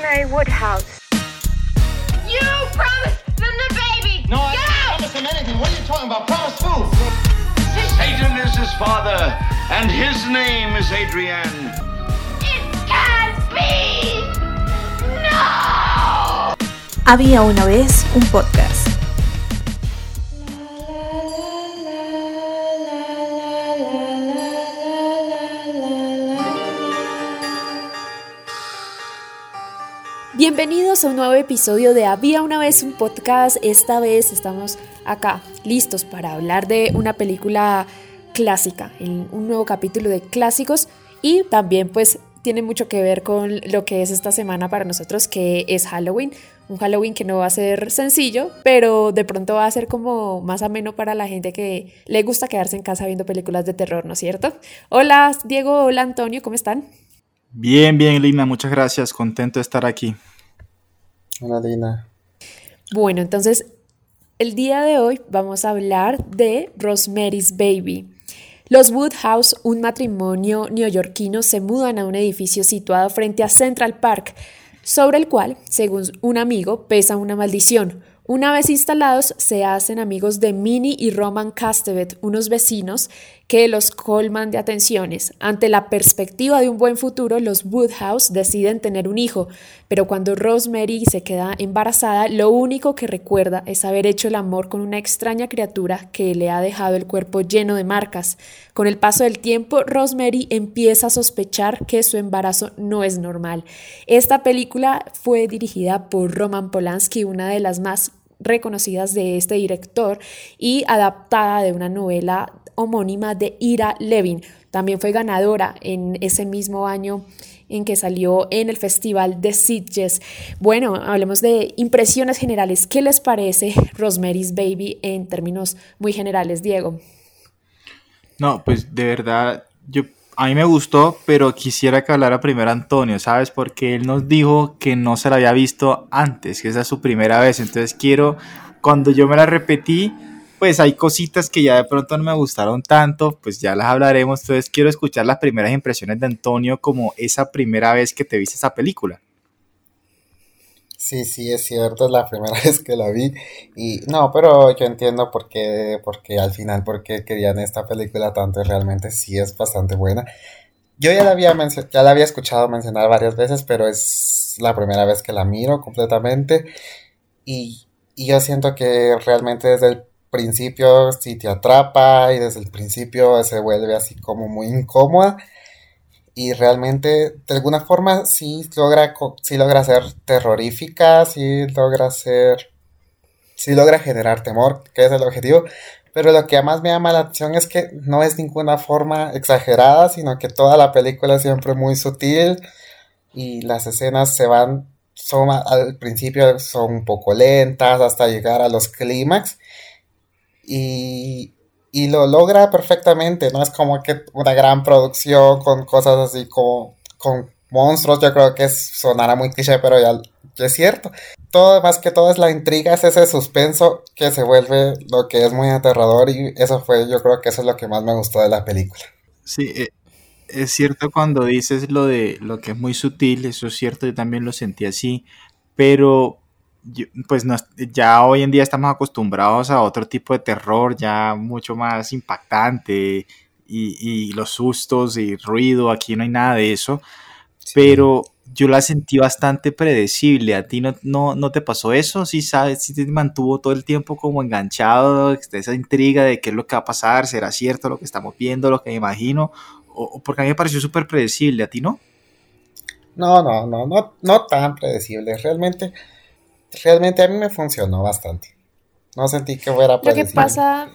Rosemary Woodhouse. You promised them the baby! No, I Get didn't out! promise him anything. What are you talking about? Promise who? Satan is his father, and his name is Adrian. It can't be! No! Había una vez un podcast. Bienvenidos a un nuevo episodio de Había una vez un podcast. Esta vez estamos acá listos para hablar de una película clásica, un nuevo capítulo de clásicos y también pues tiene mucho que ver con lo que es esta semana para nosotros que es Halloween. Un Halloween que no va a ser sencillo, pero de pronto va a ser como más ameno para la gente que le gusta quedarse en casa viendo películas de terror, ¿no es cierto? Hola Diego, hola Antonio, ¿cómo están? Bien, bien, Lina, muchas gracias. Contento de estar aquí. Hola. Bueno, entonces el día de hoy vamos a hablar de Rosemary's Baby. Los Woodhouse, un matrimonio neoyorquino, se mudan a un edificio situado frente a Central Park, sobre el cual, según un amigo, pesa una maldición. Una vez instalados, se hacen amigos de Minnie y Roman Castevet, unos vecinos que los colman de atenciones. Ante la perspectiva de un buen futuro, los Woodhouse deciden tener un hijo, pero cuando Rosemary se queda embarazada, lo único que recuerda es haber hecho el amor con una extraña criatura que le ha dejado el cuerpo lleno de marcas. Con el paso del tiempo, Rosemary empieza a sospechar que su embarazo no es normal. Esta película fue dirigida por Roman Polanski, una de las más reconocidas de este director y adaptada de una novela homónima de Ira Levin. También fue ganadora en ese mismo año en que salió en el Festival de Sitges. Bueno, hablemos de impresiones generales. ¿Qué les parece Rosemary's Baby en términos muy generales, Diego? No, pues de verdad, yo a mí me gustó, pero quisiera que hablara primero Antonio, ¿sabes? Porque él nos dijo que no se la había visto antes, que esa es su primera vez. Entonces quiero, cuando yo me la repetí, pues hay cositas que ya de pronto no me gustaron tanto, pues ya las hablaremos. Entonces quiero escuchar las primeras impresiones de Antonio como esa primera vez que te viste esa película. Sí, sí, es cierto, es la primera vez que la vi. Y no, pero yo entiendo por qué, por qué al final, por qué querían esta película tanto y realmente sí es bastante buena. Yo ya la había, ya la había escuchado mencionar varias veces, pero es la primera vez que la miro completamente. Y, y yo siento que realmente desde el principio sí te atrapa y desde el principio se vuelve así como muy incómoda. Y realmente de alguna forma sí logra, sí logra ser terrorífica, sí logra ser, sí logra generar temor, que es el objetivo, pero lo que más me llama la atención es que no es ninguna forma exagerada, sino que toda la película es siempre muy sutil y las escenas se van, son al principio son un poco lentas hasta llegar a los clímax y, y lo logra perfectamente, no es como que una gran producción con cosas así como con monstruos, yo creo que sonará muy cliché, pero ya, es cierto. Todo, más que todo es la intriga, es ese suspenso que se vuelve lo que es muy aterrador y eso fue, yo creo que eso es lo que más me gustó de la película. Sí, eh, es cierto cuando dices lo de lo que es muy sutil, eso es cierto, yo también lo sentí así, pero pues no, ya hoy en día estamos acostumbrados a otro tipo de terror, ya mucho más impactante y, y los sustos y ruido, aquí no hay nada de eso, pero yo la sentí bastante predecible, ¿a ti no, no, no te pasó eso? ¿Sí sabes, sí te mantuvo todo el tiempo como enganchado, esa intriga de qué es lo que va a pasar, será cierto lo que estamos viendo, lo que me imagino? O porque a mí me pareció súper predecible, ¿a ti no? No, no, no, no, no tan predecible, realmente, realmente a mí me funcionó bastante. No sentí que fuera Lo que pasa,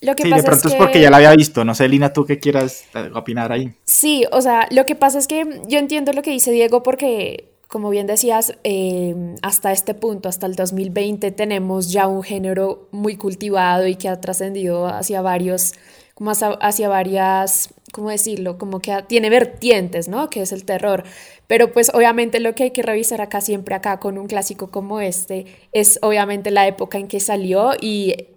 lo que Sí, pasa de pronto es, que... porque ya la había visto, no sé, Lina, tú qué quieras eh, opinar ahí. Sí, o sea, lo que pasa es que yo entiendo lo que dice Diego porque, como bien decías, eh, hasta este punto, hasta el 2020, tenemos ya un género muy cultivado y que ha trascendido hacia varios, como hacia, hacia varias, ¿cómo decirlo? Como que ha- tiene vertientes, ¿no? Que es el terror. Pero pues obviamente lo que hay que revisar acá siempre acá con un clásico como este es obviamente la época en que salió y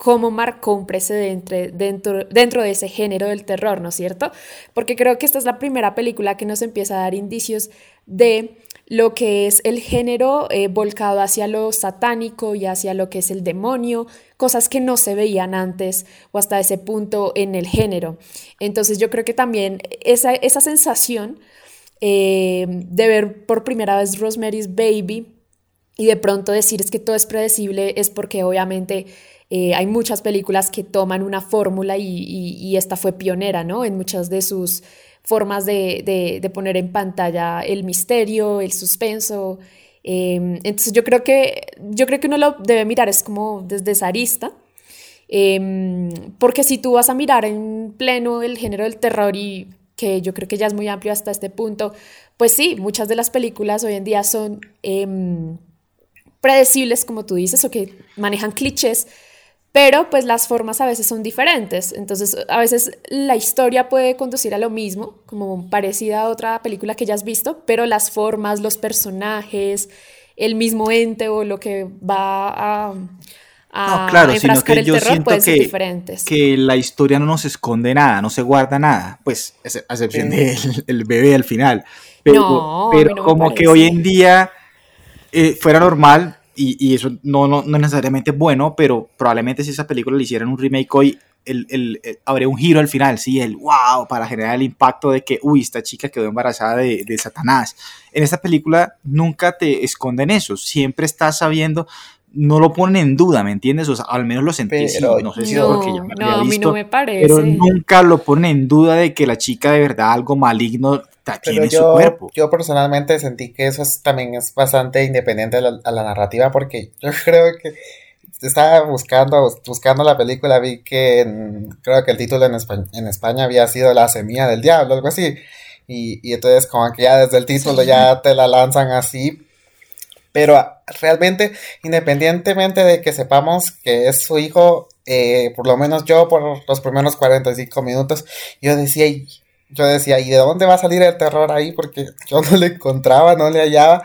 cómo marcó un precedente dentro, dentro de ese género del terror, ¿no es cierto? Porque creo que esta es la primera película que nos empieza a dar indicios de lo que es el género eh, volcado hacia lo satánico y hacia lo que es el demonio, cosas que no se veían antes o hasta ese punto en el género. Entonces yo creo que también esa, esa sensación eh, de ver por primera vez Rosemary's Baby y de pronto decir es que todo es predecible es porque obviamente eh, hay muchas películas que toman una fórmula y, esta fue pionera, ¿no? En muchas de sus formas de, poner en pantalla el misterio, el suspenso. Em, entonces yo creo que yo creo que uno lo debe mirar es como desde esa. Em, porque si tú vas a mirar en pleno el género del terror y que yo creo que ya es muy amplio hasta este punto, pues sí, muchas de las películas hoy en día son em, predecibles, como tú dices, o que manejan clichés, pero pues las formas a veces son diferentes. Entonces, a veces la historia puede conducir a lo mismo, como parecida a otra película que ya has visto, pero las formas, los personajes, el mismo ente o lo que va a, a no, claro, sino que el yo terror siento ser que, diferentes. que la historia no nos esconde nada, no se guarda nada, pues a excepción del el bebé al final. Pero, No, pero no como que hoy en día eh, fuera normal, y, y eso no, no, no necesariamente es bueno, pero probablemente si esa película le hicieran un remake hoy, el, el, el- habría un giro al final, sí, el wow, para generar el impacto de que, uy, esta chica quedó embarazada de, de Satanás. En esta película nunca te esconden eso, siempre estás sabiendo, no lo ponen en duda, ¿me entiendes? O sea, al menos lo sentí, sí, no sé si es No, porque ya me no, había a mí visto, no me parece. pero nunca lo ponen en duda de que la chica de verdad algo maligno tiene en su cuerpo. yo personalmente sentí que eso es- también es bastante independiente a la, a la narrativa porque yo creo que estaba buscando, buscando la película, vi que en- creo que el título en España, en España había sido La semilla del diablo, algo así. Y, y entonces como que ya desde el título ya te la lanzan así. Pero ah, realmente, independientemente de que sepamos que es su hijo, eh, por lo menos yo por los primeros 45 minutos, yo decía, "Y- yo decía, ¿y de dónde va a salir el terror ahí? Porque yo no le encontraba, no le hallaba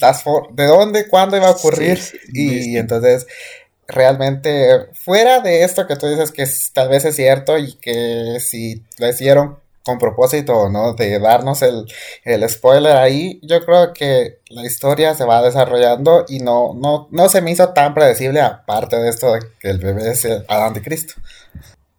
las de dónde, cuándo iba a ocurrir. Sí, sí, y, sí. entonces, realmente, fuera de esto que tú dices que tal vez es cierto y que si lo hicieron con propósito, ¿no? De darnos el, el spoiler ahí, yo creo que la historia se va desarrollando y no, no, no se me hizo tan predecible aparte de esto de que el bebé es el Adán de Cristo.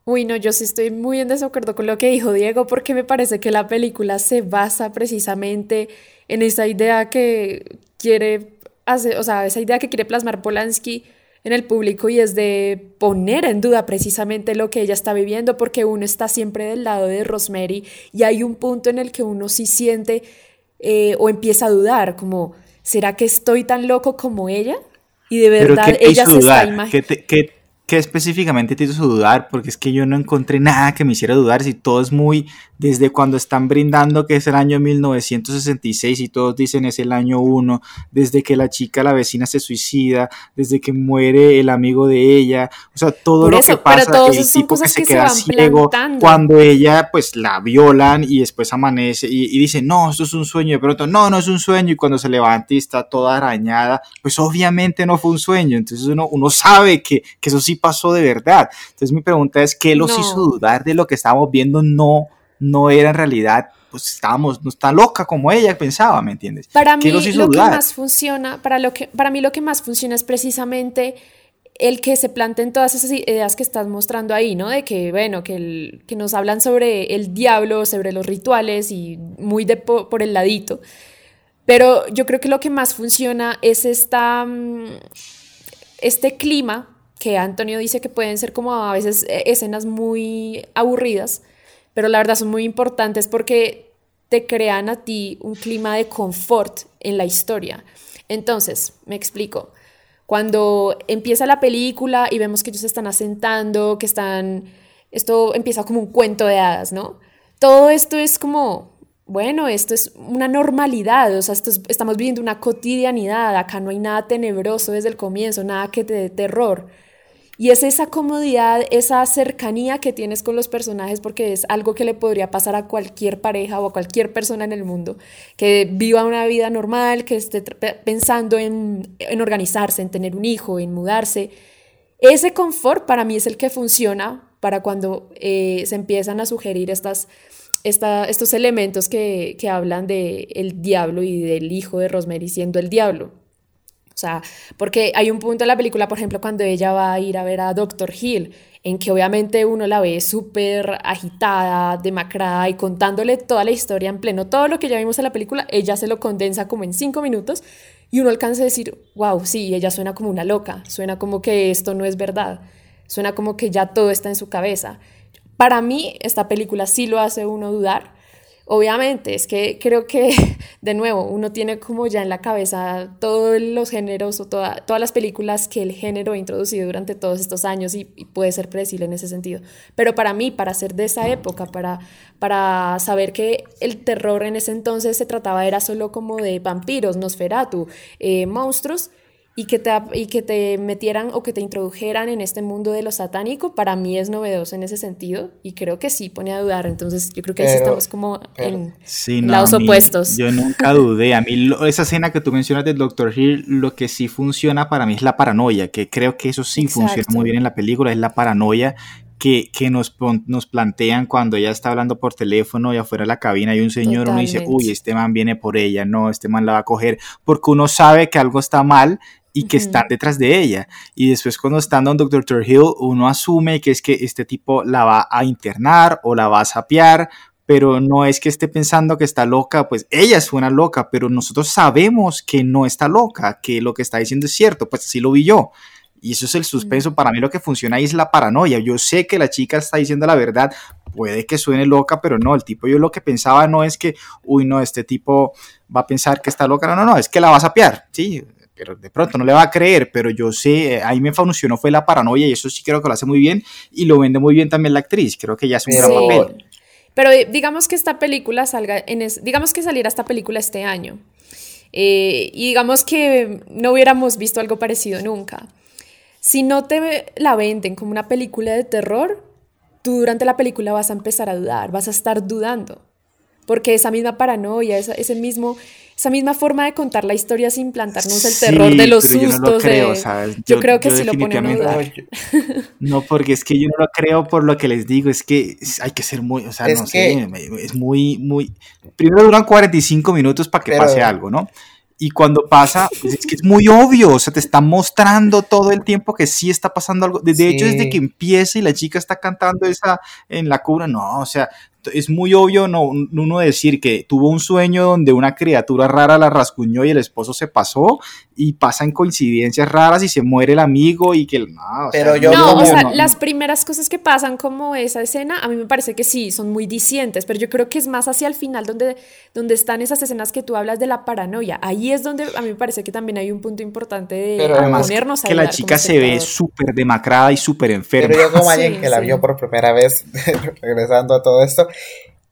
Uy, no, yo sí estoy muy en desacuerdo con lo que dijo Diego porque me parece que la película se basa precisamente en esa idea que quiere hacer, o sea, esa idea que quiere plasmar Polanski en el público y es de poner en duda precisamente lo que ella está viviendo porque uno está siempre del lado de Rosemary y hay un punto en el que uno sí siente eh, o empieza a dudar, como, ¿será que estoy tan loco como ella? Y de Pero verdad ¿qué te ella hizo se está imaginando. ¿Qué, te- qué- qué específicamente te hizo dudar? Porque es que yo no encontré nada que me hiciera dudar. Si todo es muy desde cuando están brindando que es el año 1966 y todos dicen es el año 1, desde que la chica, la vecina se suicida, desde que muere el amigo de ella, o sea, todo lo que pasa, todos el tipo que se que se queda ciego plantando. cuando ella pues la violan y después amanece y, y dice, no, esto es un sueño, de pronto, no, no es un sueño y cuando se levanta y está toda arañada, pues obviamente no fue un sueño, entonces uno, uno sabe que, que eso sí pasó de verdad. Entonces mi pregunta es, ¿qué los No. hizo dudar de lo que estábamos viendo? No, no era en realidad, pues estábamos, no está loca como ella pensaba, ¿me entiendes? Para mí ¿Qué los hizo lo que dudar? más funciona, para, lo que, para mí lo que más funciona es precisamente el que se planteen todas esas ideas que estás mostrando ahí, ¿no? De que, bueno, que, el- que nos hablan sobre el diablo, sobre los rituales y muy de po- por el ladito. Pero yo creo que lo que más funciona es esta, mm, este clima que Antonio dice que pueden ser como a veces eh, escenas muy aburridas, pero la verdad son muy importantes porque te crean a ti un clima de confort en la historia. Entonces, me explico. Cuando empieza la película y vemos que ellos se están asentando, que están... Esto empieza como un cuento de hadas, ¿no? Todo esto es como, bueno, esto es una normalidad, o sea, estamos viviendo una cotidianidad, acá no hay nada tenebroso desde el comienzo, nada que te dé terror. Y es esa comodidad, esa cercanía que tienes con los personajes, porque es algo que le podría pasar a cualquier pareja o a cualquier persona en el mundo, que viva una vida normal, que esté pensando en, en organizarse, en tener un hijo, en mudarse. ese confort para mí es el que funciona para cuando eh, se empiezan a sugerir estas, esta, estos elementos que, que hablan del el diablo y del hijo de Rosemary siendo el diablo. O sea, porque hay un punto en la película, por ejemplo, cuando ella va a ir a ver a Doctor Hill, en que obviamente uno la ve súper agitada, demacrada y contándole toda la historia en pleno, todo lo que ya vimos en la película, ella se lo condensa como en cinco minutos y uno alcanza a decir, wow, sí, ella suena como una loca, suena como que esto no es verdad, suena como que ya todo está en su cabeza. Para mí, esta película sí lo hace uno dudar, Obviamente, es que creo que, de nuevo, uno tiene como ya en la cabeza todos los géneros o todas las películas que el género ha introducido durante todos estos años y, puede ser predecible en ese sentido. Pero para mí, para ser de esa época, para, para saber que el terror en ese entonces se trataba, era solo como de vampiros, Nosferatu, eh, monstruos, y que, te, y que te metieran o que te introdujeran en este mundo de lo satánico, para mí es novedoso en ese sentido y creo que sí pone a dudar. Entonces yo creo que ahí estamos como en, lados opuestos. Yo nunca dudé. A mí esa escena que tú mencionas del Dr. Hill, lo que sí funciona para mí es la paranoia, que creo que eso sí funciona muy bien en la película, es la paranoia que, que, nos, nos plantean cuando ella está hablando por teléfono y afuera de la cabina hay un señor, uno dice, uy, este man viene por ella, no, este man la va a coger, porque uno sabe que algo está mal y que están detrás de ella. Y después cuando están donde Dr. Hill, uno asume que es que este tipo la va a internar o la va a sapear, pero no es que esté pensando que está loca, pues ella suena loca, pero nosotros sabemos que no está loca, que lo que está diciendo es cierto, pues así lo vi yo. Y eso es el suspenso. Para mí lo que funciona ahí es la paranoia. Yo sé que la chica está diciendo la verdad. Puede que suene loca, pero no. El tipo, yo lo que pensaba no es que, uy, no, este tipo va a pensar que está loca. No, no, no, es que la va a sapear. Sí, pero de pronto no le va a creer, pero yo sé, eh, ahí me funcionó fue la paranoia y eso sí creo que lo hace muy bien y lo vende muy bien también la actriz, creo que ya es un gran papel. Pero eh, digamos que esta película salga, en digamos que saliera esta película este año eh, y digamos que no hubiéramos visto algo parecido nunca. Si no te la venden como una película de terror, tú durante la película vas a empezar a dudar, vas a estar dudando, porque esa misma paranoia, ese mismo esa misma forma de contar la historia sin plantarnos el terror de los sustos. Yo, no lo creo, yo, creo que sí lo ponen a No, porque es que yo no lo creo por lo que les digo, es que hay que ser muy, o sea, no sé, es muy, muy... Primero duran 45 minutos para que pase algo, ¿no? Y cuando pasa, pues es que es muy obvio, o sea, te está mostrando todo el tiempo que sí está pasando algo. De, hecho, desde que empieza y la chica está cantando esa en la cura, no, o sea, es muy obvio no, uno decir que tuvo un sueño donde una criatura rara la rascuñó y el esposo se pasó y pasan coincidencias raras y se muere el amigo y que no, pero yo no, o sea, las primeras cosas que pasan como esa escena a mí me parece que sí son muy disientes, pero yo creo que es más hacia el final donde donde están esas escenas que tú hablas de la paranoia. Ahí es donde a mí me parece que también hay un punto importante de pero ponernos a que la chica se ve súper demacrada y súper enferma. Pero yo como alguien que la vio por primera vez regresando a todo esto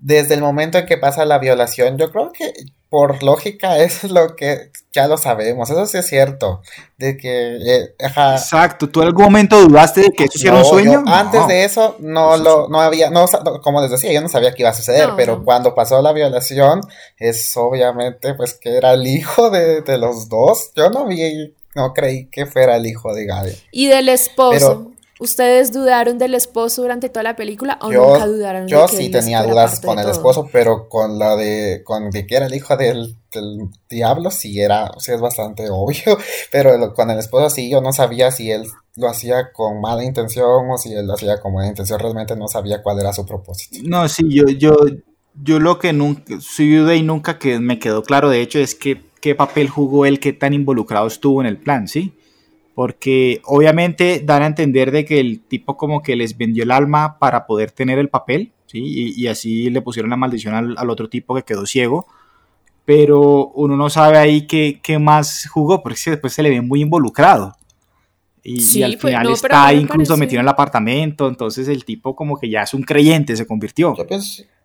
desde el momento en que pasa la violación, yo creo que por lógica es lo que ya lo sabemos, eso sí es cierto, de que... Eh, Exacto, ¿tú en algún momento dudaste de que eso era un sueño? Antes de eso no lo no había, no, como les decía, yo no sabía que iba a suceder, pero cuando pasó la violación, es obviamente pues que era el hijo de, de los dos, yo no vi, no creí que fuera el hijo de Gaby. Y del esposo. ¿Ustedes dudaron del esposo durante toda la película o nunca dudaron? Yo sí tenía dudas con el esposo, pero con la de, con que era el hijo del, diablo, sí era, sí es bastante obvio, pero con el esposo sí, yo no sabía si él lo hacía con mala intención o si él lo hacía con buena intención, realmente no sabía cuál era su propósito. No, sí, yo, yo, yo lo que nunca, sí dudé y nunca que me quedó claro, de hecho, es que qué papel jugó él, qué tan involucrado estuvo en el plan, ¿sí? Porque obviamente dan a entender de que el tipo como que les vendió el alma para poder tener el papel, ¿sí? y, así le pusieron la maldición al, otro tipo que quedó ciego, pero uno no sabe ahí qué, qué más jugó, porque después se le ve muy involucrado. Y, al pues, final está incluso metido en el apartamento, entonces el tipo como que ya es un creyente, se convirtió.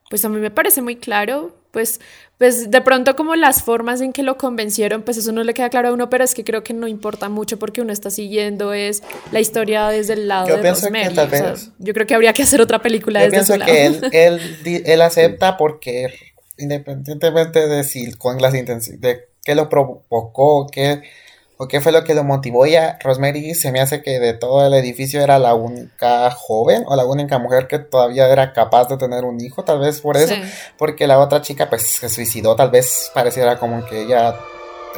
Pues a mí me parece muy claro, pues, pues de pronto como las formas en que lo convencieron, pues eso no le queda claro a uno, pero es que creo que no importa mucho porque uno está siguiendo es la historia desde el lado de Rosemary. yo creo que habría que hacer otra película yo desde pienso que Él, él, él, acepta porque independientemente de si con las intenciones, de qué lo provocó, qué o qué fue lo que lo motivó. Ella, Rosemary, se me hace que de todo el edificio era la única joven o la única mujer que todavía era capaz de tener un hijo, tal vez por eso, Sí. porque la otra chica pues se suicidó, tal vez pareciera como que ella,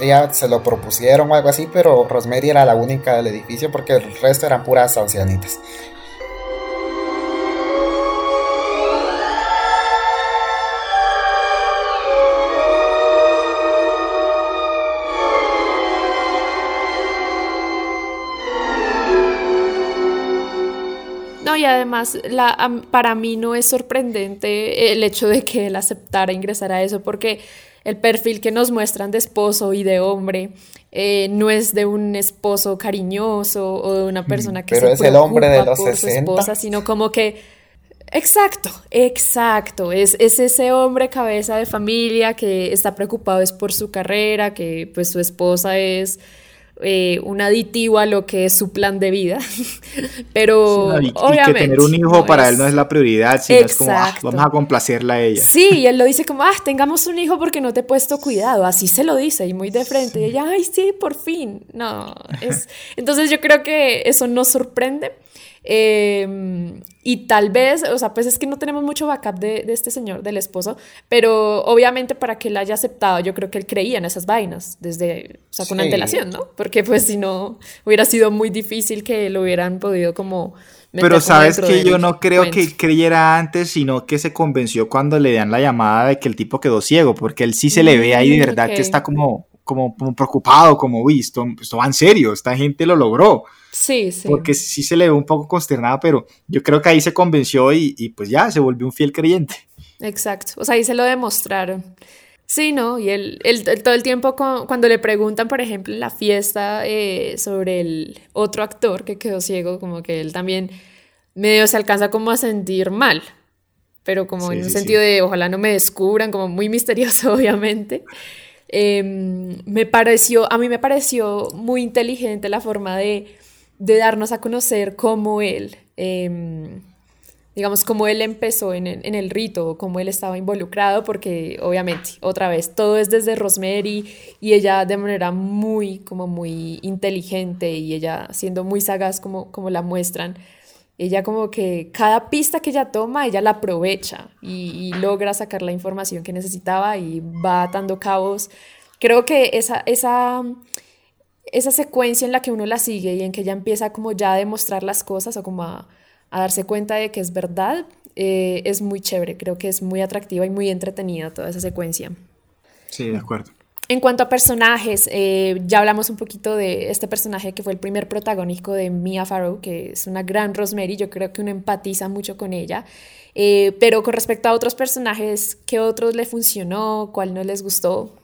ella se lo propusieron o algo así, pero Rosemary era la única del edificio porque el resto eran puras ancianitas. Además la, para mí no es sorprendente el hecho de que él aceptara ingresar a eso, porque el perfil que nos muestran de esposo y de hombre eh, no es de un esposo cariñoso o de una persona que Pero se es el hombre de los por su 60. esposa, sino como que Exacto, exacto. Es, es ese hombre cabeza de familia que está preocupado es por su carrera, que pues su esposa es eh, un aditivo a lo que es su plan de vida. Pero No, y, y obviamente. que tener un hijo no para es- él no es la prioridad, sino es como, ah, vamos a complacerla a ella. Sí, y él lo dice como, ah, tengamos un hijo porque no te he puesto cuidado. Así se lo dice y muy de frente. Y ella, ay, sí, por fin. No, es... Entonces yo creo que eso nos sorprende. Eh, y tal vez, o sea, pues es que no tenemos mucho backup de, de este señor, del esposo, pero obviamente para que él haya aceptado, yo creo que él creía en esas vainas desde, o sea, con Sí. antelación, ¿no? Porque pues si no, hubiera sido muy difícil que lo hubieran podido como... Pero sabes que yo no creo cuento. que creyera antes, sino que se convenció cuando le dan la llamada de que el tipo quedó ciego, porque él sí se le ve ahí de Mm, verdad que está como, como, como preocupado, como, uy, esto, esto va en serio, esta gente lo logró, Sí, sí. porque sí se le ve un poco consternado, pero yo creo que ahí se convenció y, y pues ya, se volvió un fiel creyente. Exacto, o sea, ahí se lo demostraron. Sí, ¿no? Y él, él- él todo el tiempo cu- cuando le preguntan, por ejemplo, en la fiesta eh, sobre el otro actor que quedó ciego, como que él también medio se alcanza como a sentir mal, pero como Sí, en un sí, sentido sí. de ojalá no me descubran, como muy misterioso, obviamente. Em, me pareció, a mí me pareció muy inteligente la forma de, de darnos a conocer cómo él, em, digamos, cómo él empezó en en el rito, cómo él estaba involucrado, porque obviamente, otra vez, todo es desde Rosemary y ella de manera muy, como muy inteligente y ella siendo muy sagaz como, como la muestran, ella como que cada pista que ella toma, ella la aprovecha y, logra sacar la información que necesitaba y va atando cabos. Creo que esa, esa, esa secuencia en la que uno la sigue y en que ella empieza como ya a demostrar las cosas o como a, a darse cuenta de que es verdad, eh, es muy chévere. Creo que es muy atractiva y muy entretenida toda esa secuencia. Sí, de acuerdo. En cuanto a personajes, eh, ya hablamos un poquito de este personaje que fue el primer protagónico de Mia Farrow, que es una gran Rosemary, yo creo que uno empatiza mucho con ella. Eh, pero con respecto a otros personajes, ¿qué otros le funcionó? ¿Cuál no les gustó?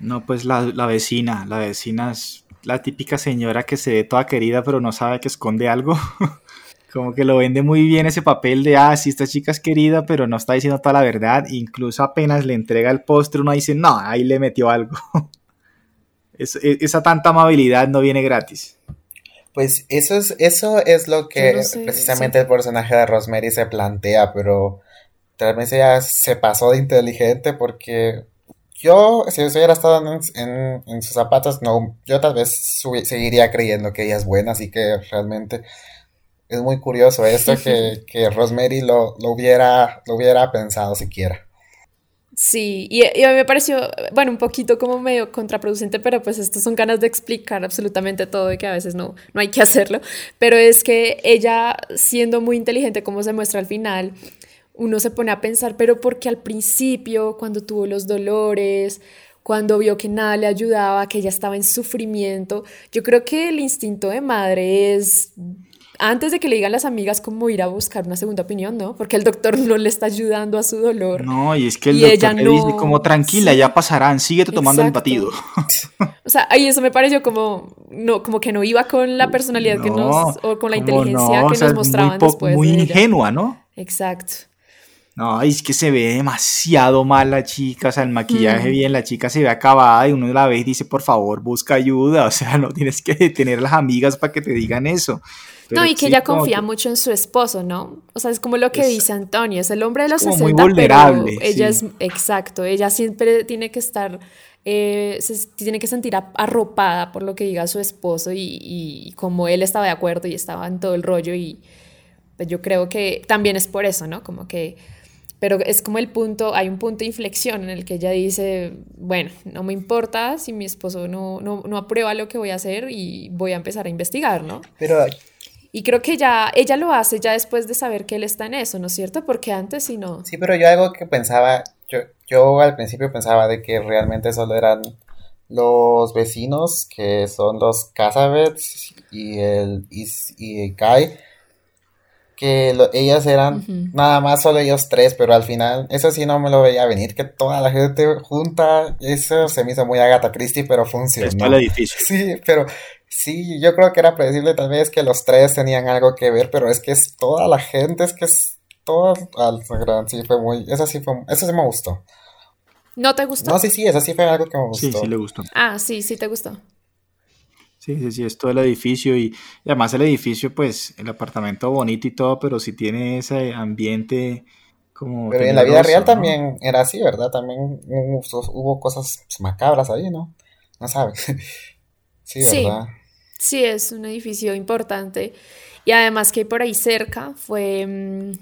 No, pues la, la vecina, la vecina es la típica señora que se ve toda querida pero no sabe que esconde algo. Como que lo vende muy bien ese papel de, ah, sí, esta chica es querida, pero no está diciendo toda la verdad. Incluso apenas le entrega el postre, uno dice, no, ahí le metió algo. Es- e- esa tanta amabilidad no viene gratis. Pues eso es, eso es lo que Yo no sé, precisamente sí. el personaje de Rosemary se plantea, pero realmente ella se pasó de inteligente porque yo, si yo hubiera estado en, en- en sus zapatos, no, yo tal vez seguiría creyendo que ella es buena, así que realmente es muy curioso esto que, que Rosemary lo, lo hubiera, lo hubiera pensado siquiera. Sí, y, y a mí me pareció, bueno, un poquito como medio contraproducente, pero pues estas son ganas de explicar absolutamente todo y que a veces no, no hay que hacerlo. Pero es que ella, siendo muy inteligente, como se muestra al final, uno se pone a pensar, pero porque al principio, cuando tuvo los dolores, cuando vio que nada le ayudaba, que ella estaba en sufrimiento, yo creo que el instinto de madre es antes de que le digan las amigas cómo ir a buscar una segunda opinión, ¿no? Porque el doctor no le está ayudando a su dolor. No, y es que el doctor le dice como tranquila, sí. ya pasarán, síguete tomando el batido. O sea, ahí eso me pareció como, no, como que no iba con la personalidad que nos, o con la ¿cómo inteligencia no? que O sea, nos mostraban muy después. Muy de ella. ingenua, ¿no? Exacto. No, es que se ve demasiado mal la chica, o sea, el maquillaje Mm. bien, la chica se ve acabada y uno la ve y dice, por favor, busca ayuda, o sea, no tienes que tener las amigas para que te digan eso. No, y que ella confía que- mucho en su esposo, ¿no? O sea, es como lo que Es- dice Antonio, es el hombre de los como muy 60, vulnerable, pero ella sí. es, exacto, ella siempre tiene que estar eh, se tiene que sentir arropada por lo que diga su esposo y, y, como él estaba de acuerdo y estaba en todo el rollo y pues yo creo que también es por eso, ¿no? Como que, pero es como el punto, hay un punto de inflexión en el que ella dice, bueno, no me importa si mi esposo no, no, no aprueba lo que voy a hacer y voy a empezar a investigar, ¿no? Pero y creo que ya ella lo hace ya después de saber que él está en eso, ¿no es cierto? Porque antes sí no. Sí, pero yo algo que pensaba, yo, yo al principio pensaba de que realmente solo eran los vecinos, que son los Casabets y el y, y Kai, que ellas eran nada más solo ellos tres, pero al final, eso sí no me lo veía venir, que toda la gente junta, eso se me hizo muy Agatha Christie, pero funcionó. Es el edificio. Sí, pero Sí, yo creo que era predecible tal vez que los tres tenían algo que ver, pero es que es toda la gente, es que es todo gran, sí fue muy, eso sí fue, eso sí me gustó. ¿No te gustó? No, sí, sí, eso sí fue algo que me gustó. Sí, sí le gustó. Ah, sí, sí te gustó. Sí, sí, sí, es todo el edificio y, además el edificio, pues, el apartamento bonito y todo, pero sí tiene ese ambiente como... Pero en la vida real también era así, ¿verdad? También hubo, hubo cosas macabras ahí, ¿no? No sabes. sí, ¿verdad? Sí, es un edificio importante. Y además que por ahí cerca fue, mm,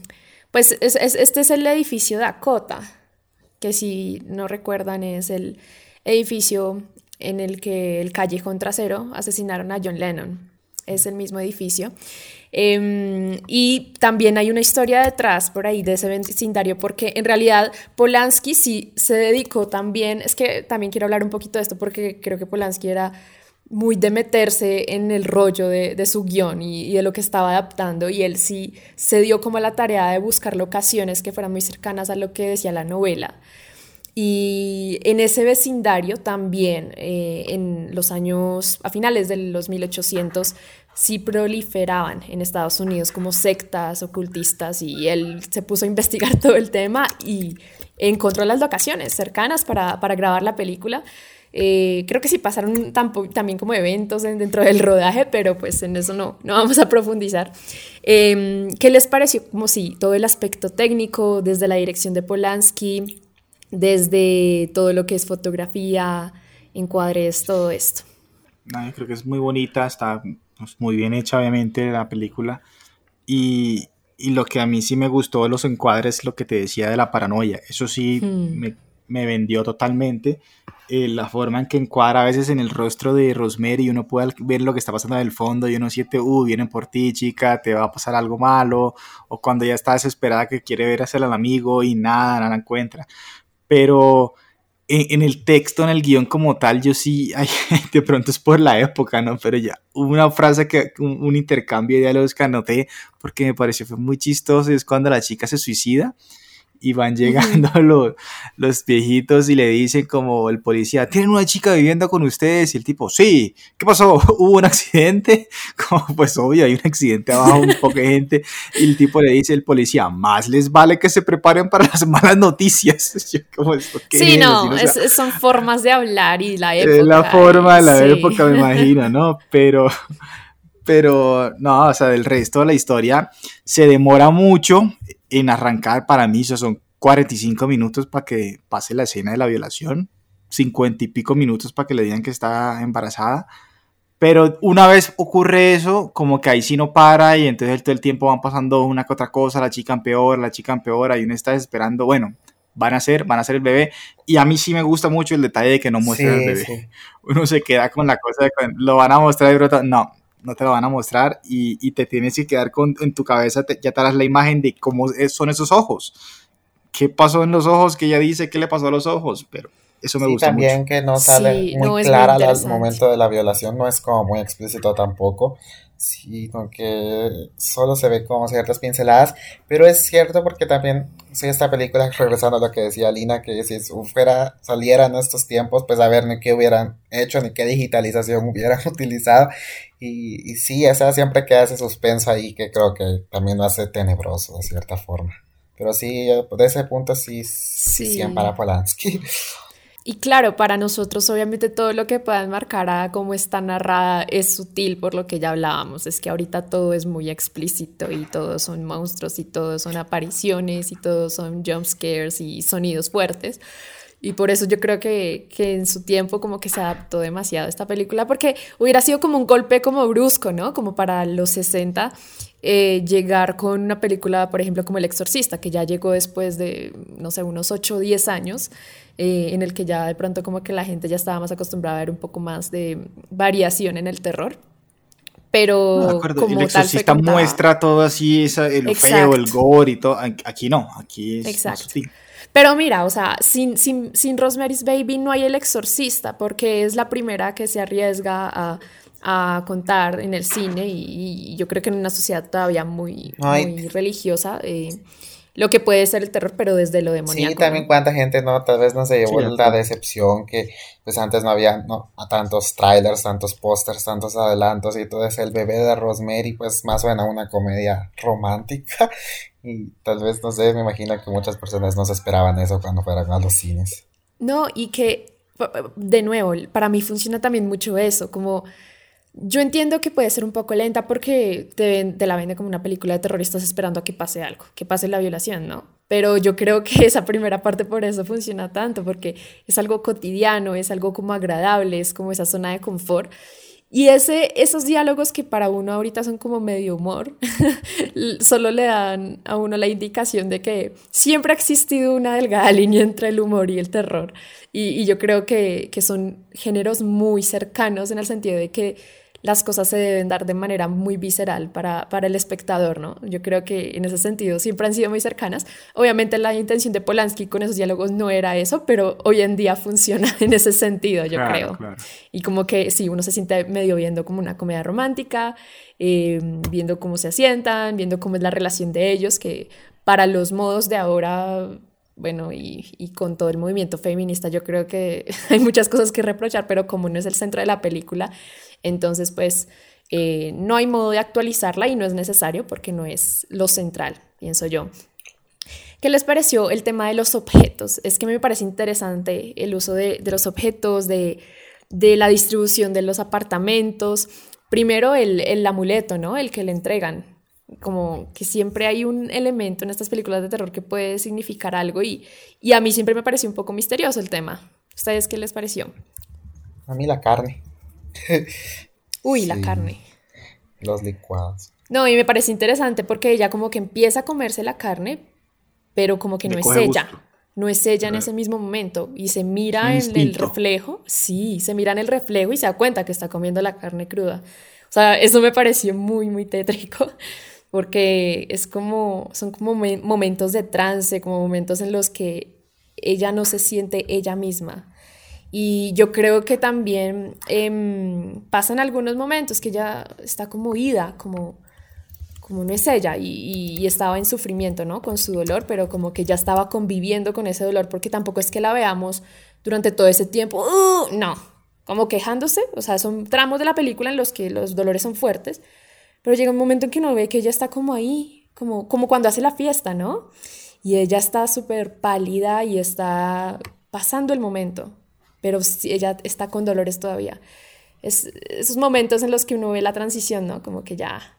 pues este es el edificio Dakota, que si no recuerdan es el edificio en el que el callejón trasero asesinaron a John Lennon. Es el mismo edificio. Em, y también hay una historia detrás por ahí de ese vecindario, porque en realidad Polanski sí se dedicó también, es que también quiero hablar un poquito de esto porque creo que Polanski era muy de meterse en el rollo de, su guion y, de lo que estaba adaptando y él sí se dio como la tarea de buscar locaciones que fueran muy cercanas a lo que decía la novela. Y en ese vecindario también, eh, en los años, a finales de los 1800, sí proliferaban en Estados Unidos como sectas ocultistas y él se puso a investigar todo el tema y encontró las locaciones cercanas para, para grabar la película. Eh, creo que sí pasaron también como eventos dentro del rodaje, pero pues en eso no, no vamos a profundizar. Em, ¿Qué les pareció? Como si todo el aspecto técnico, desde la dirección de Polanski, desde todo lo que es fotografía, encuadres, todo esto. yo creo que es muy bonita, está pues, muy bien hecha obviamente la película y, y, lo que a mí sí me gustó de los encuadres, lo que te decía de la paranoia, eso sí hmm. me, me vendió totalmente eh, la forma en que encuadra a veces en el rostro de Rosemary uno puede ver lo que está pasando en el fondo y uno siente, uh, vienen por ti, chica, te va a pasar algo malo, o cuando ya está desesperada que quiere ver hacia al amigo y nada, nada encuentra. Pero en, el texto, en el guion como tal, yo sí, de pronto es por la época, ¿no? Pero ya, una frase que, un, intercambio de diálogos que anoté porque me pareció fue muy chistoso, es cuando la chica se suicida y van llegando los, los, viejitos y le dicen como el policía, ¿tienen una chica viviendo con ustedes? Y el tipo, sí, ¿qué pasó? ¿Hubo un accidente? Como pues obvio, hay un accidente abajo, un poco de gente. Y el tipo le dice el policía, más les vale que se preparen para las malas noticias. sí, no, son formas de hablar y la época. Es la forma de la época, me imagino, ¿no? Pero pero no, o sea, del resto de la historia se demora mucho en arrancar para mí, eso son 45 minutos para que pase la escena de la violación, 50 y pico minutos para que le digan que está embarazada. Pero una vez ocurre eso, como que ahí sí no para y entonces todo el tiempo van pasando una que otra cosa, la chica peor, la chica peor, y uno está esperando, bueno, van a ser, van a ser el bebé. Y a mí sí me gusta mucho el detalle de que no muestren el bebé. Uno se queda con la cosa de que lo van a mostrar y brota. No, no te lo van a mostrar y, te tienes que quedar con, en tu cabeza, ya te harás la imagen de cómo son esos ojos. ¿Qué pasó en los ojos? Que ella dice, ¿qué le pasó a los ojos? Pero eso me gusta también que no sale muy clara al momento de la violación, no es como muy explícito tampoco sino que solo se ve como ciertas pinceladas, pero es cierto porque también, si esta película, regresando a lo que decía Lina, que si fuera, saliera en estos tiempos, pues a ver ni qué hubieran hecho, ni qué digitalización hubieran utilizado, y, y sí, esa siempre queda ese suspenso ahí que creo que también lo hace tenebroso de cierta forma. Pero sí, de ese punto sí, sí, sí para Polanski. Y claro, para nosotros obviamente todo lo que puedan marcar a cómo está narrada es sutil por lo que ya hablábamos, es que ahorita todo es muy explícito y todos son monstruos y todos son apariciones y todos son jump scares y sonidos fuertes. Y por eso yo creo que, que, en su tiempo como que se adaptó demasiado a esta película, porque hubiera sido como un golpe como brusco, ¿no? Como para los 60, eh, llegar con una película, por ejemplo, como El Exorcista, que ya llegó después de, no sé, unos 8 o 10 años, eh, en el que ya de pronto como que la gente ya estaba más acostumbrada a ver un poco más de variación en el terror. Pero como el exorcista muestra todo así, esa, el feo, el gore y todo. Aquí no, aquí es Exacto. Pero mira, o sea, sin, sin, sin Rosemary's Baby no hay el exorcista, porque es la primera que se arriesga a, a contar en el cine y, y, yo creo que en una sociedad todavía muy, muy religiosa. Eh, lo que puede ser el terror, pero desde lo demoníaco. Sí, también cuánta gente no, tal vez no se llevó sí, la decepción que pues antes no había no, tantos trailers, tantos pósters, tantos adelantos y todo eso. El bebé de Rosemary pues más suena una comedia romántica y tal vez, no sé, me imagino que muchas personas no se esperaban eso cuando fueran a los cines. No, y que, de nuevo, para mí funciona también mucho eso, como yo entiendo que puede ser un poco lenta porque te, te, la vende como una película de terror y estás esperando a que pase algo, que pase la violación, ¿no? Pero yo creo que esa primera parte por eso funciona tanto, porque es algo cotidiano, es algo como agradable, es como esa zona de confort. Y ese, esos diálogos que para uno ahorita son como medio humor, solo le dan a uno la indicación de que siempre ha existido una delgada línea entre el humor y el terror. Y, y yo creo que, que son géneros muy cercanos en el sentido de que las cosas se deben dar de manera muy visceral para, para el espectador, ¿no? Yo creo que en ese sentido siempre han sido muy cercanas. Obviamente la intención de Polanski con esos diálogos no era eso, pero hoy en día funciona en ese sentido, yo claro, creo. Claro. Y como que sí, uno se siente medio viendo como una comedia romántica, eh, viendo cómo se asientan, viendo cómo es la relación de ellos, que para los modos de ahora bueno, y, y, con todo el movimiento feminista, yo creo que hay muchas cosas que reprochar, pero como no es el centro de la película, entonces pues eh, no hay modo de actualizarla y no es necesario porque no es lo central, pienso yo. ¿Qué les pareció el tema de los objetos? Es que me parece interesante el uso de, de los objetos, de, de, la distribución de los apartamentos. Primero el, el amuleto, ¿no? El que le entregan, como que siempre hay un elemento en estas películas de terror que puede significar algo y, y a mí siempre me pareció un poco misterioso el tema. ¿Ustedes qué les pareció? A mí la carne. Uy, sí, la carne. Los licuados. No, y me parece interesante porque ella como que empieza a comerse la carne, pero como que no es ella. Gusto. No es ella en ese mismo momento y se mira en el reflejo, sí, se mira en el reflejo y se da cuenta que está comiendo la carne cruda. O sea, eso me pareció muy, muy tétrico porque es como, son como momentos de trance, como momentos en los que ella no se siente ella misma. Y yo creo que también eh, pasan algunos momentos que ella está como ida, como, como no es ella, y, y, estaba en sufrimiento, ¿no? Con su dolor, pero como que ya estaba conviviendo con ese dolor, porque tampoco es que la veamos durante todo ese tiempo, uh, no, como quejándose, o sea, son tramos de la película en los que los dolores son fuertes, pero llega un momento en que uno ve que ella está como ahí, como, como cuando hace la fiesta, ¿no? Y ella está súper pálida y está pasando el momento pero ella está con dolores todavía. Es esos momentos en los que uno ve la transición, ¿no? Como que ya,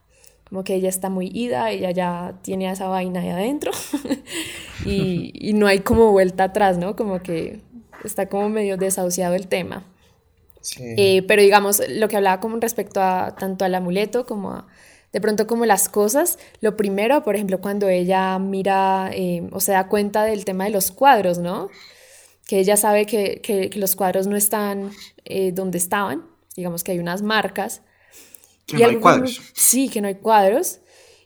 como que ella está muy ida, ella ya tiene esa vaina ahí adentro y, y, no hay como vuelta atrás, ¿no? Como que está como medio desahuciado el tema. Sí. Eh, pero digamos, lo que hablaba como respecto a tanto al amuleto como a, de pronto como las cosas, lo primero, por ejemplo, cuando ella mira eh, o se da cuenta del tema de los cuadros, ¿no? que ella sabe que, que, que los cuadros no están eh, donde estaban, digamos que hay unas marcas. Que y no hay cuadros. Sí, que no hay cuadros,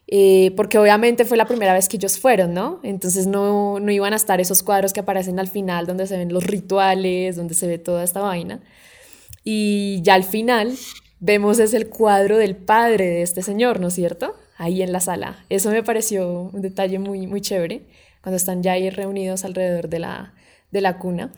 eh, porque obviamente fue la primera vez que ellos fueron, ¿no? Entonces no, no iban a estar esos cuadros que aparecen al final, donde se ven los rituales, donde se ve toda esta vaina. Y ya al final vemos es el cuadro del padre de este señor, ¿no es cierto? Ahí en la sala. Eso me pareció un detalle muy, muy chévere, cuando están ya ahí reunidos alrededor de la, de la cuna.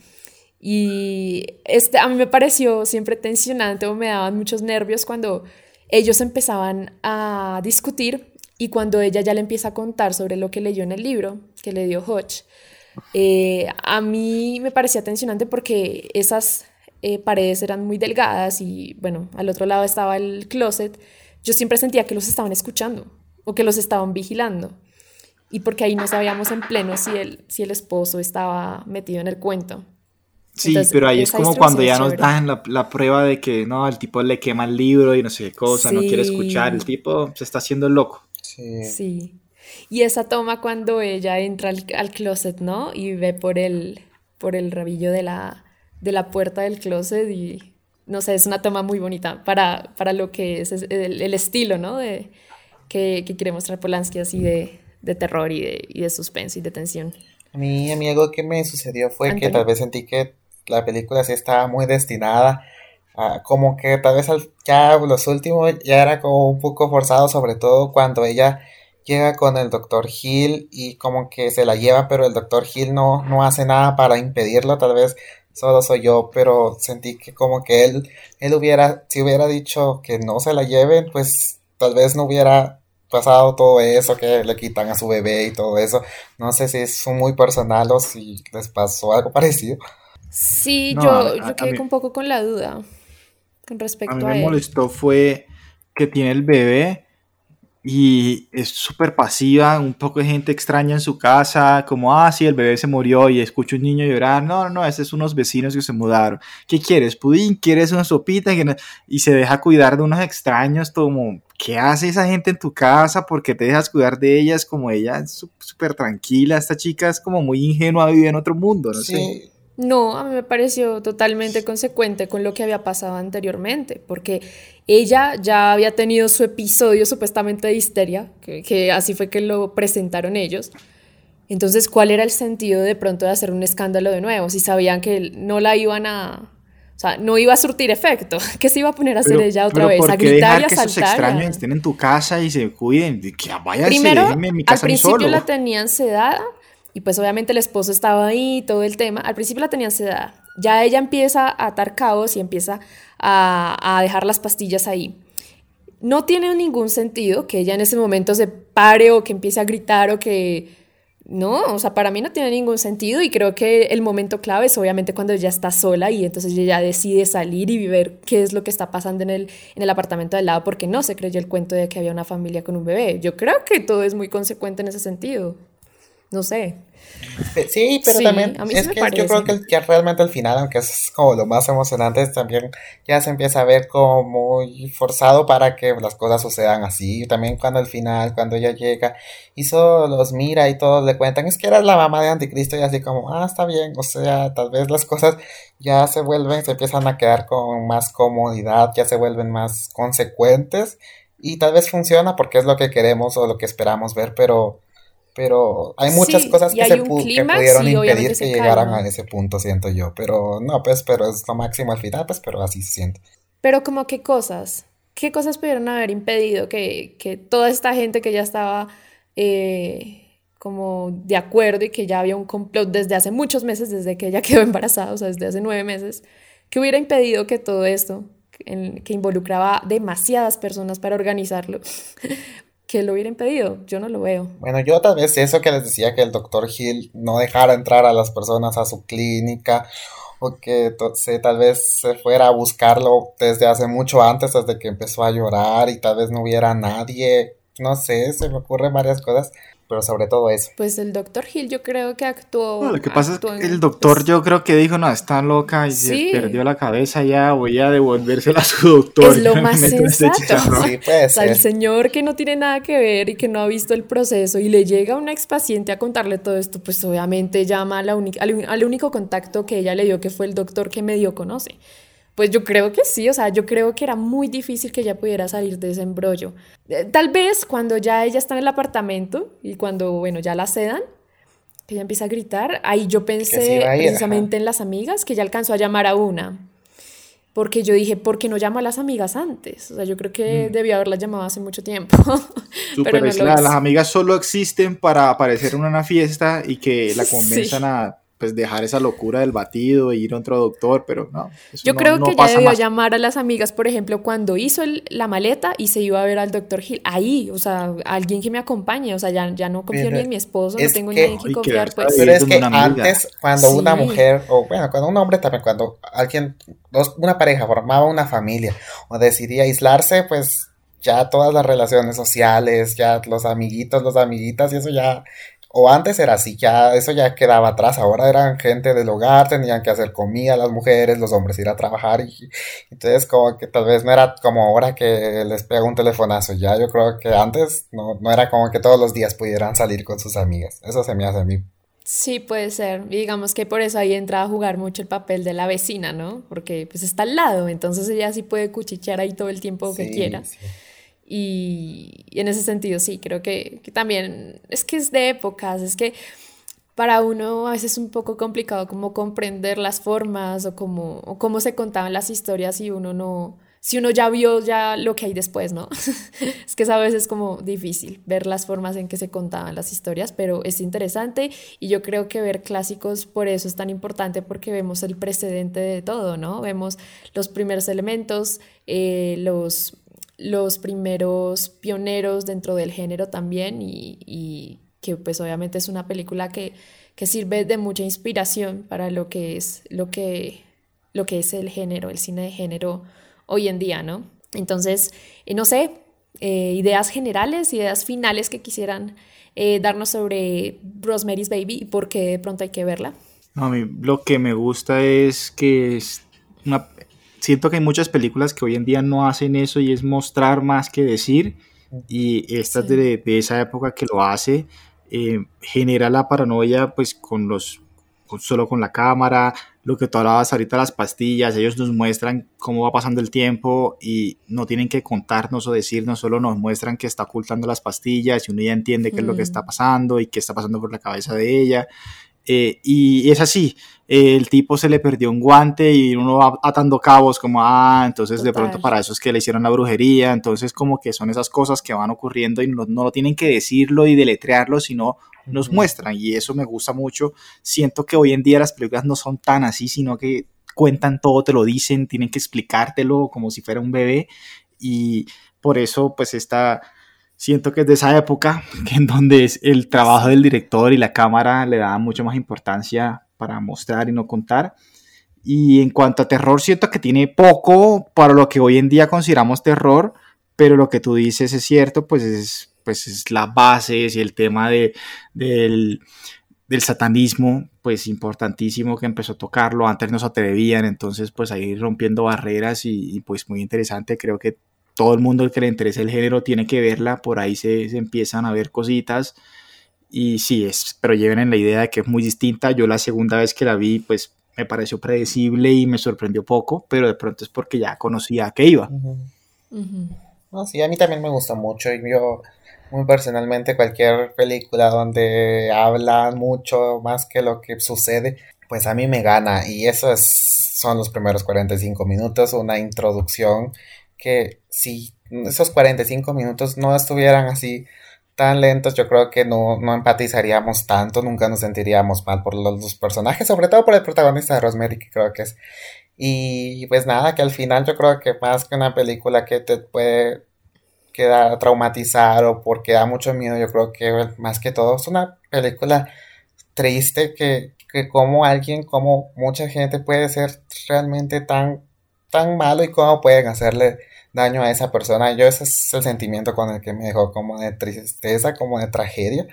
Y este, a mí me pareció siempre tensionante o me daban muchos nervios cuando ellos empezaban a discutir y cuando ella ya le empieza a contar sobre lo que leyó en el libro que le dio Hodge. Eh, a mí me parecía tensionante porque esas eh, paredes eran muy delgadas y bueno, al otro lado estaba el closet. Yo siempre sentía que los estaban escuchando o que los estaban vigilando y porque ahí no sabíamos en pleno si el, si el esposo estaba metido en el cuento. Sí, Entonces, pero ahí es como cuando ya nos dan la, la prueba de que no, al tipo le quema el libro y no sé qué cosa, no quiere escuchar, el tipo se está haciendo loco. Sí. Sí. Y esa toma cuando ella entra al, al closet, ¿no? Y ve por el, por el rabillo de la, de la puerta del closet y, no sé, es una toma muy bonita para, para lo que es el, el estilo, ¿no? De, que, que quiere mostrar Polanski así de, de terror y de, y de suspenso y de tensión. A mí, a mí algo que me sucedió fue que Antonio. tal vez sentí que la película sí estaba muy destinada a como que tal vez al- ya los últimos ya era como un poco forzado, sobre todo cuando ella llega con el doctor Hill y como que se la lleva, pero el doctor Hill no, no hace nada para impedirlo, tal vez solo soy yo, pero sentí que como que él, él hubiera, si hubiera dicho que no se la lleven, pues tal vez no hubiera pasado todo eso, que le quitan a su bebé y todo eso. No sé si es muy personal o si les pasó algo parecido. Sí, No, yo, a- yo a quedé mí- un poco con la duda con A respecto mí a me él. molestó fue que tiene el bebé y es súper pasiva, un poco de gente extraña en su casa, como, ah, sí, el bebé se murió y escucho un niño llorar, no, no, no, esos son unos vecinos que se mudaron. ¿Qué quieres? ¿Pudín? ¿Quieres una sopita? Y se deja cuidar de unos extraños, como, ¿qué hace esa gente en tu casa? ¿Por qué te dejas cuidar de ellas? Como ella es sú- súper tranquila, esta chica es como muy ingenua, vive en otro mundo, no sé. No, a mí me pareció totalmente consecuente con lo que había pasado anteriormente, porque ella ya había tenido su episodio supuestamente de histeria, que, que así fue que lo presentaron ellos. Entonces, ¿cuál era el sentido de pronto de hacer un escándalo de nuevo? Si sabían que no la iban a... O sea, no iba a surtir efecto. ¿Qué se iba a poner a hacer Pero- ella otra vez? ¿por A qué gritar y dejar a que esos saltar. extraños a- estén en tu casa y se cuiden? Que váyanse, Primero, en mi al casa a mí principio la tenían sedada y pues obviamente el esposo estaba ahí, todo el tema. Al principio la tenían sedada. Ya ella empieza a atar cabos y empieza a, a dejar las pastillas ahí. No tiene ningún sentido que ella en ese momento se pare o que empiece a gritar o que... No, o sea, para mí no tiene ningún sentido y creo que el momento clave es obviamente cuando ella está sola y entonces ella decide salir y ver qué es lo que está pasando en el, en el apartamento de al lado porque no se creyó el cuento de que había una familia con un bebé. Yo creo que todo es muy consecuente en ese sentido. No sé. Pe- Sí, pero Sí, también a mí sí es que yo creo que ya realmente al final, aunque es como lo más emocionante, también ya se empieza a ver como muy forzado para que las cosas sucedan así. También cuando al final, cuando ella llega y solo los mira y todos le cuentan, es que eras la mamá de Anticristo y así como, ah, está bien, o sea, tal vez las cosas ya se vuelven, se empiezan a quedar con más comodidad, ya se vuelven más consecuentes y tal vez funciona porque es lo que queremos o lo que esperamos ver, pero... Pero hay muchas Sí, cosas que, se pu- que pudieron impedir que llegaran calma. a ese punto, siento yo. Pero no, pues, pero es lo máximo al final, pues, pero así se siente. Pero como qué cosas, qué cosas pudieron haber impedido que, que toda esta gente que ya estaba eh, como de acuerdo y que ya había un complot desde hace muchos meses, desde que ella quedó embarazada, o sea, desde hace nueve meses, que hubiera impedido que todo esto, en- que involucraba demasiadas personas para organizarlo, que lo hubiera impedido? Yo no lo veo. Bueno, yo tal vez eso que les decía que el doctor Hill no dejara entrar a las personas a su clínica o que tal vez se fuera a buscarlo desde hace mucho antes, desde que empezó a llorar y tal vez no hubiera nadie. No sé, se me ocurren varias cosas, pero sobre todo eso. Pues el doctor Hill yo creo que actuó... No, lo que pasa es que el doctor pues, yo creo que dijo, no, está loca y Sí. se perdió la cabeza ya, voy a devolvérsela a su doctor. Es lo más sensato. Sí, puede O sea, el señor que no tiene nada que ver y que no ha visto el proceso y le llega una expaciente a contarle todo esto, pues obviamente llama a la única- al, al único contacto que ella le dio, que fue el doctor que medio conoce. Pues yo creo que sí, o sea, yo creo que era muy difícil que ella pudiera salir de ese embrollo. Eh, Tal vez cuando ya ella está en el apartamento y cuando, bueno, ya la sedan, que ella empieza a gritar, ahí yo pensé ir, precisamente en las amigas, que ella alcanzó a llamar a una. Porque yo dije, ¿por qué no llama a las amigas antes? O sea, yo creo que debió haberlas llamado hace mucho tiempo. Súper pero no lo. Las amigas solo existen para aparecer en una fiesta y que la Sí. convenzan a pues dejar esa locura del batido e ir a otro doctor, pero no. Yo no- creo no que pasa debió más. llamar a las amigas, por ejemplo, cuando hizo el- la maleta y se iba a ver al doctor Hill. Ahí, o sea, alguien que me acompañe. O sea, ya, ya no confío Pero ni en mi esposo, no es tengo que- ni en quién confiar. Pues. Pero es que una antes, cuando una Sí. mujer, o bueno, cuando un hombre también, cuando alguien, dos, una pareja formaba una familia o decidía aislarse, pues ya todas las relaciones sociales, ya los amiguitos, los amiguitas, y eso ya o antes era así, ya eso ya quedaba atrás, ahora eran gente del hogar, tenían que hacer comida las mujeres, los hombres ir a trabajar y, entonces como que tal vez no era como ahora que les pega un telefonazo, ya yo creo que antes no, no era como que todos los días pudieran salir con sus amigas, eso se me hace a mí. Sí, puede ser. Y digamos que por eso ahí entra a jugar mucho el papel de la vecina, ¿no? Porque pues está al lado, entonces ella sí puede cuchichear ahí todo el tiempo que quiera. Sí. Y, en ese sentido, sí, creo que, también es que es de épocas, es que para uno a veces es un poco complicado como comprender las formas o cómo, o cómo se contaban las historias si uno no, si uno ya vio ya lo que hay después, ¿no? es que a veces es como difícil ver las formas en que se contaban las historias, pero es interesante y yo creo que ver clásicos por eso es tan importante porque vemos el precedente de todo, ¿no? Vemos los primeros elementos, eh, los los primeros pioneros dentro del género también y, que pues obviamente es una película que, sirve de mucha inspiración para lo que es lo que, lo que es el género, el cine de género hoy en día, ¿no? Entonces, eh, no sé, eh, ideas generales, ideas finales que quisieran eh, darnos sobre Rosemary's Baby y por qué de pronto hay que verla. a mí lo que me gusta es que es una, siento que hay muchas películas que hoy en día no hacen eso y es mostrar más que decir. Y esta de, esa época que lo hace, eh, genera la paranoia pues con los, solo con la cámara, lo que tú hablabas ahorita, las pastillas, ellos nos muestran cómo va pasando el tiempo y no tienen que contarnos o decirnos, solo nos muestran que está ocultando las pastillas y uno ya entiende qué es lo que está pasando y qué está pasando por la cabeza de ella. Eh, y es así, el tipo se le perdió un guante y uno va atando cabos como, ah, entonces de pronto para eso es que le hicieron la brujería, entonces como que son esas cosas que van ocurriendo y no, no lo tienen que decirlo y deletrearlo, sino nos muestran y eso me gusta mucho. Siento que hoy en día las películas no son tan así, sino que cuentan todo, te lo dicen, tienen que explicártelo como si fuera un bebé y por eso pues esta siento que es de esa época en donde el trabajo del director y la cámara le da mucho más importancia para mostrar y no contar. Y en cuanto a terror, siento que tiene poco para lo que hoy en día consideramos terror, pero lo que tú dices es cierto, pues es, pues es las bases y el tema de, del, del satanismo, pues importantísimo que empezó a tocarlo, antes no se atrevían, entonces pues ahí rompiendo barreras y, y pues muy interesante, creo que todo el mundo el que le interese el género tiene que verla, por ahí se, empiezan a ver cositas. Y sí, es, pero lleven en la idea de que es muy distinta. Yo la segunda vez que la vi, pues me pareció predecible y me sorprendió poco, pero de pronto es porque ya conocía a qué iba. No, sí, a mí también me gusta mucho. Y yo, muy personalmente, cualquier película donde hablan mucho más que lo que sucede, pues a mí me gana. Y eso es, son los primeros 45 minutos, una introducción que si esos 45 minutos no estuvieran así tan lentos, yo creo que no, no empatizaríamos tanto, nunca nos sentiríamos mal por los, dos personajes, sobre todo por el protagonista de Rosemary, que creo que es. Y pues nada, que al final yo creo que más que una película que te puede quedar traumatizar o porque da mucho miedo, yo creo que más que todo es una película triste que, que como alguien, como mucha gente puede ser realmente tan tan malo y cómo pueden hacerle daño a esa persona. Yo ese es el sentimiento con el que me dejó como de tristeza, como de tragedia.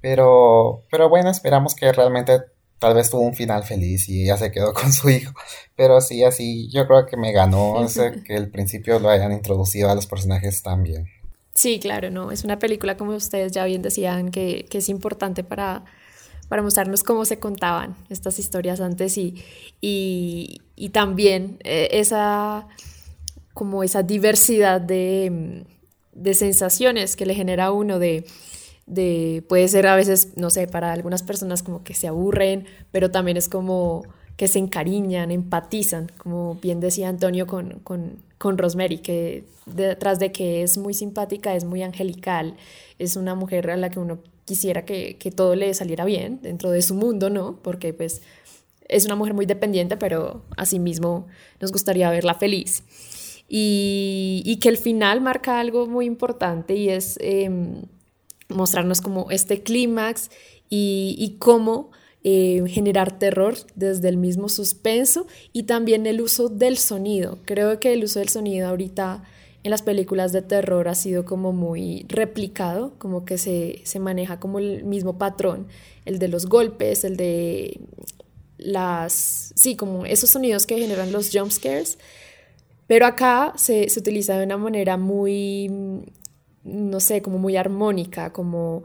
Pero, pero bueno, esperamos que realmente tal vez tuvo un final feliz y ya se quedó con su hijo. Pero sí, así yo creo que me ganó que el principio lo hayan introducido a los personajes también. Sí, claro, no. Es una película, como ustedes ya bien decían, que, que es importante para, para mostrarnos cómo se contaban estas historias antes y, y, y también eh, esa, como esa diversidad de, de, sensaciones que le genera a uno de, de, puede ser a veces, no sé, para algunas personas como que se aburren, pero también es como que se encariñan, empatizan, como bien decía Antonio con, con, con Rosemary, que detrás de que es muy simpática, es muy angelical, es una mujer a la que uno quisiera que, que todo le saliera bien dentro de su mundo, ¿no? Porque pues es una mujer muy dependiente, pero asimismo nos gustaría verla feliz. Y, y que el final marca algo muy importante y es em, mostrarnos como este clímax y, y, cómo eh, generar terror desde el mismo suspenso y también el uso del sonido. Creo que el uso del sonido ahorita en las películas de terror ha sido como muy replicado, como que se, se maneja como el mismo patrón, el de los golpes, el de las, sí, como esos sonidos que generan los jump scares, pero acá se, se utiliza de una manera muy, no sé, como muy armónica, como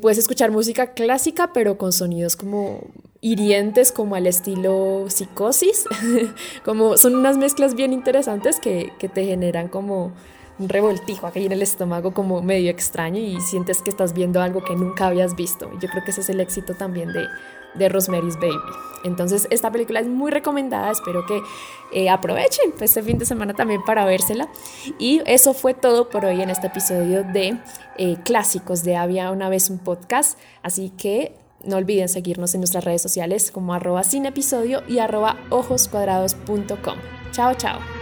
puedes escuchar música clásica, pero con sonidos como hirientes, como al estilo psicosis, como son unas mezclas bien interesantes que, que te generan como un revoltijo aquí en el estómago como medio extraño y sientes que estás viendo algo que nunca habías visto. Yo creo que ese es el éxito también de, de Rosemary's Baby. Entonces, esta película es muy recomendada. Espero que eh, aprovechen este fin de semana también para vérsela. Y eso fue todo por hoy en este episodio de eh, Clásicos de Había una vez un podcast. Así que no olviden seguirnos en nuestras redes sociales como arroba sin episodio y arroba ojoscuadrados.com. Chao, chao.